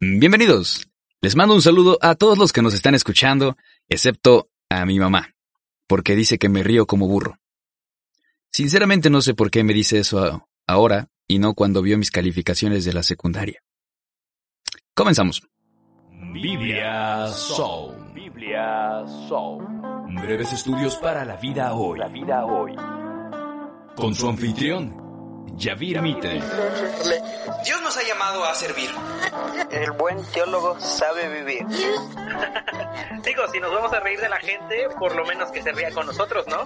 Bienvenidos. Les mando un saludo a todos los que nos están escuchando, excepto a mi mamá, porque dice que me río como burro. Sinceramente no sé por qué me dice eso ahora y no cuando vio mis calificaciones de la secundaria. Comenzamos. Biblia Soul. Biblia Soul. Breves estudios para la vida hoy. La vida hoy. Con su anfitrión, Yavir Mite. Dios nos ha llamado a servir. El buen teólogo sabe vivir. Digo, si nos vamos a reír de la gente, por lo menos que se ría con nosotros, ¿no?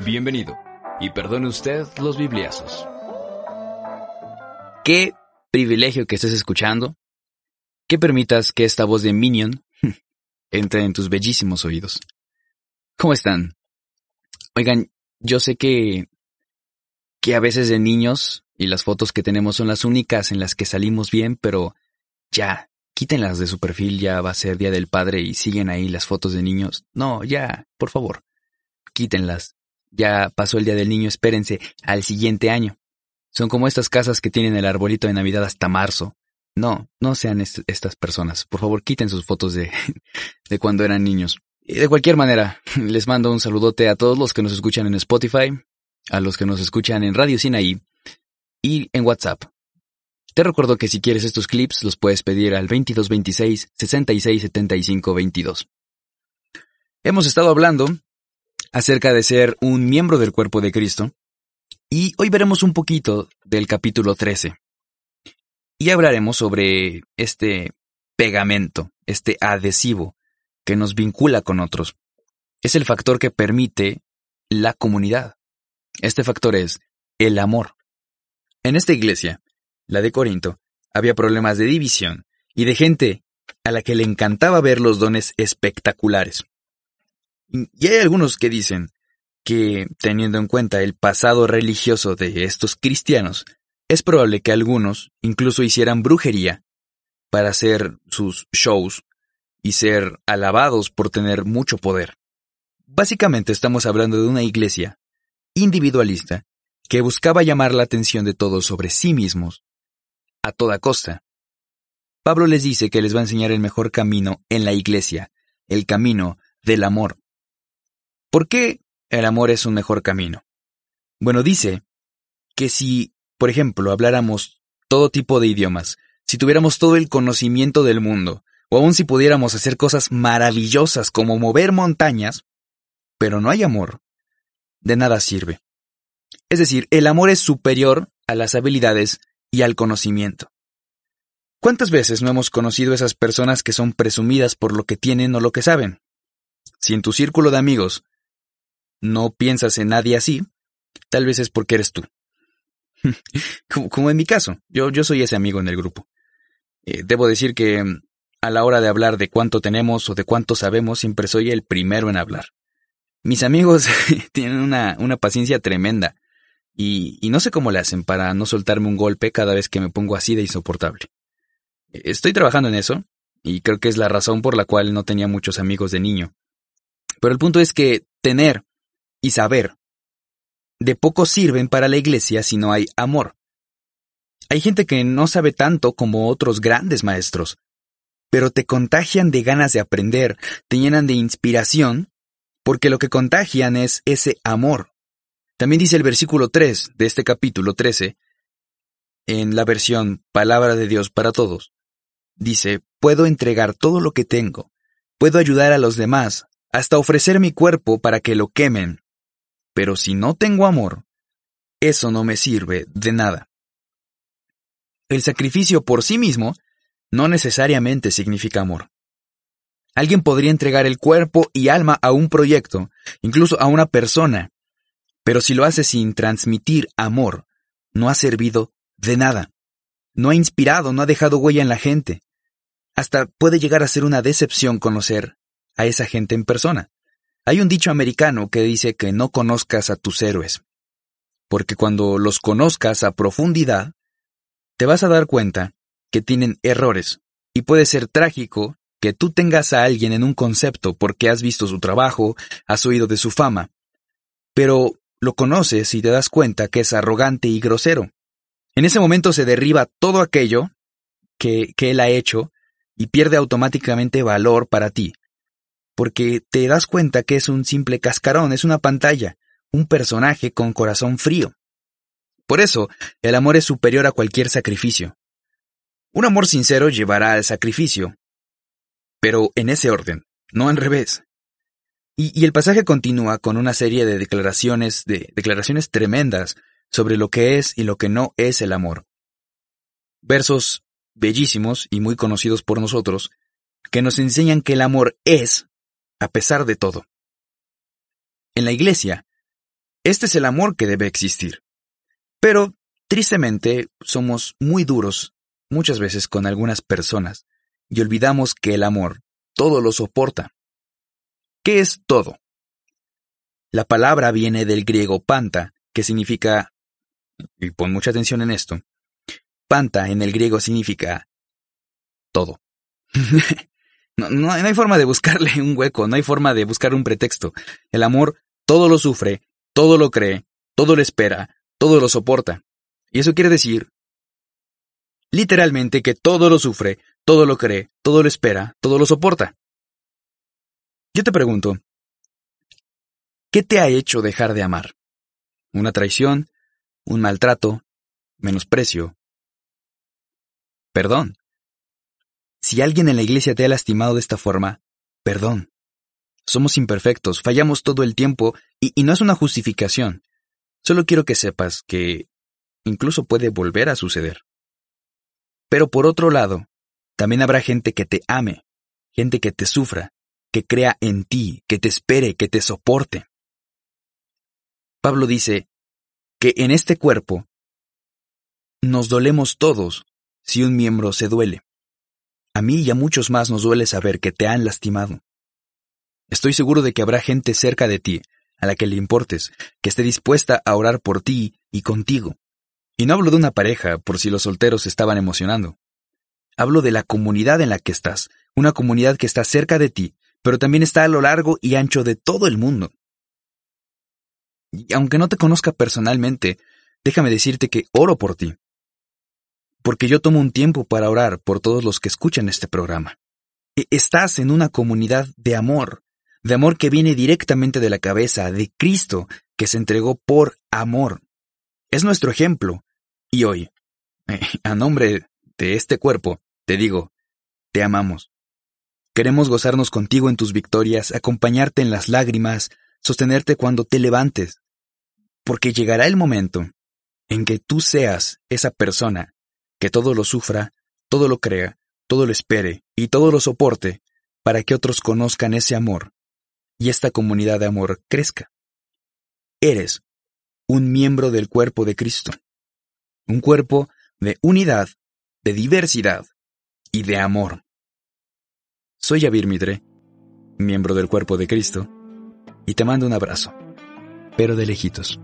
Bienvenido. Y perdone usted los bibliazos. Qué privilegio que estés escuchando. Que permitas que esta voz de Minion entre en tus bellísimos oídos. ¿Cómo están? Oigan, yo sé que que a veces de niños y las fotos que tenemos son las únicas en las que salimos bien, pero ya, quítenlas de su perfil, ya va a ser Día del Padre y siguen ahí las fotos de niños. No, ya, por favor, quítenlas. Ya pasó el Día del Niño, espérense al siguiente año. Son como estas casas que tienen el arbolito de Navidad hasta marzo. No, no sean estas personas. Por favor, quiten sus fotos de, de cuando eran niños. Y de cualquier manera, les mando un saludote a todos los que nos escuchan en Spotify, a los que nos escuchan en Radio Sinaí y en WhatsApp. Te recuerdo que si quieres estos clips los puedes pedir al 2226 6675 22. Hemos estado hablando acerca de ser un miembro del cuerpo de Cristo y hoy veremos un poquito del capítulo 13. Y hablaremos sobre este pegamento, este adhesivo que nos vincula con otros. Es el factor que permite la comunidad. Este factor es el amor. En esta iglesia, la de Corinto, había problemas de división y de gente a la que le encantaba ver los dones espectaculares. Y hay algunos que dicen que, teniendo en cuenta el pasado religioso de estos cristianos, es probable que algunos incluso hicieran brujería para hacer sus shows y ser alabados por tener mucho poder. Básicamente estamos hablando de una iglesia individualista que buscaba llamar la atención de todos sobre sí mismos a toda costa. Pablo les dice que les va a enseñar el mejor camino en la iglesia, el camino del amor. ¿Por qué el amor es un mejor camino? Bueno, dice que si, por ejemplo, habláramos todo tipo de idiomas, si tuviéramos todo el conocimiento del mundo, o aun si pudiéramos hacer cosas maravillosas como mover montañas, pero no hay amor, de nada sirve. Es decir, el amor es superior a las habilidades y al conocimiento. ¿Cuántas veces no hemos conocido esas personas que son presumidas por lo que tienen o lo que saben? Si en tu círculo de amigos no piensas en nadie así, tal vez es porque eres tú. como, en mi caso, yo, yo soy ese amigo en el grupo. Eh, debo decir que mm, a la hora de hablar de cuánto tenemos o de cuánto sabemos, siempre soy el primero en hablar. Mis amigos tienen una, una paciencia tremenda y, y no sé cómo le hacen para no soltarme un golpe cada vez que me pongo así de insoportable. Estoy trabajando en eso y creo que es la razón por la cual no tenía muchos amigos de niño. Pero el punto es que tener y saber de poco sirven para la iglesia si no hay amor. Hay gente que no sabe tanto como otros grandes maestros, pero te contagian de ganas de aprender, te llenan de inspiración porque lo que contagian es ese amor. También dice el versículo 3 de este capítulo 13, en la versión Palabra de Dios para Todos. Dice, puedo entregar todo lo que tengo, puedo ayudar a los demás, hasta ofrecer mi cuerpo para que lo quemen. Pero si no tengo amor, eso no me sirve de nada. El sacrificio por sí mismo no necesariamente significa amor. Alguien podría entregar el cuerpo y alma a un proyecto, incluso a una persona, pero si lo hace sin transmitir amor, no ha servido de nada. No ha inspirado, no ha dejado huella en la gente. Hasta puede llegar a ser una decepción conocer a esa gente en persona. Hay un dicho americano que dice que no conozcas a tus héroes, porque cuando los conozcas a profundidad, te vas a dar cuenta que tienen errores, y puede ser trágico que tú tengas a alguien en un concepto porque has visto su trabajo, has oído de su fama, pero lo conoces y te das cuenta que es arrogante y grosero. En ese momento se derriba todo aquello que, Él ha hecho y pierde automáticamente valor para ti, porque te das cuenta que es un simple cascarón, es una pantalla, un personaje con corazón frío. Por eso, el amor es superior a cualquier sacrificio. Un amor sincero llevará al sacrificio, pero en ese orden, no al revés. Y, el pasaje continúa con una serie de declaraciones, de declaraciones tremendas sobre lo que es y lo que no es el amor. Versos bellísimos y muy conocidos por nosotros, que nos enseñan que el amor es, a pesar de todo. En la iglesia, este es el amor que debe existir. Pero, tristemente, somos muy duros muchas veces con algunas personas y olvidamos que el amor todo lo soporta. ¿Qué es todo? La palabra viene del griego panta, que significa, y pon mucha atención en esto, panta en el griego significa todo. no, no, hay forma de buscarle un hueco, no hay forma de buscar un pretexto. El amor todo lo sufre, todo lo cree, todo lo espera, todo lo soporta. Y eso quiere decir, literalmente, que todo lo sufre, todo lo cree, todo lo espera, todo lo soporta. Yo te pregunto, ¿qué te ha hecho dejar de amar? ¿Una traición? ¿Un maltrato? ¿Menosprecio? Perdón. Si alguien en la iglesia te ha lastimado de esta forma, perdón. Somos imperfectos, fallamos todo el tiempo y, no es una justificación. Solo quiero que sepas que incluso puede volver a suceder. Pero por otro lado, también habrá gente que te ame, gente que te sufra, que crea en ti, que te espere, que te soporte. Pablo dice que en este cuerpo nos dolemos todos si un miembro se duele. A mí y a muchos más nos duele saber que te han lastimado. Estoy seguro de que habrá gente cerca de ti a la que le importes, que esté dispuesta a orar por ti y contigo. Y no hablo de una pareja por si los solteros estaban emocionando. Hablo de la comunidad en la que estás, una comunidad que está cerca de ti, pero también está a lo largo y ancho de todo el mundo. Y aunque no te conozca personalmente, déjame decirte que oro por ti. Porque yo tomo un tiempo para orar por todos los que escuchan este programa. E, estás en una comunidad de amor, de amor que viene directamente de la cabeza de Cristo, que se entregó por amor. Es nuestro ejemplo. Y hoy, a nombre de este cuerpo, te digo, te amamos. Queremos gozarnos contigo en tus victorias, acompañarte en las lágrimas, sostenerte cuando te levantes. Porque llegará el momento en que tú seas esa persona que todo lo sufra, todo lo crea, todo lo espere y todo lo soporte para que otros conozcan ese amor y esta comunidad de amor crezca. Eres un miembro del cuerpo de Cristo, un cuerpo de unidad, de diversidad y de amor. Soy Yavir Midre, miembro del cuerpo de Cristo, y te mando un abrazo, pero de lejitos.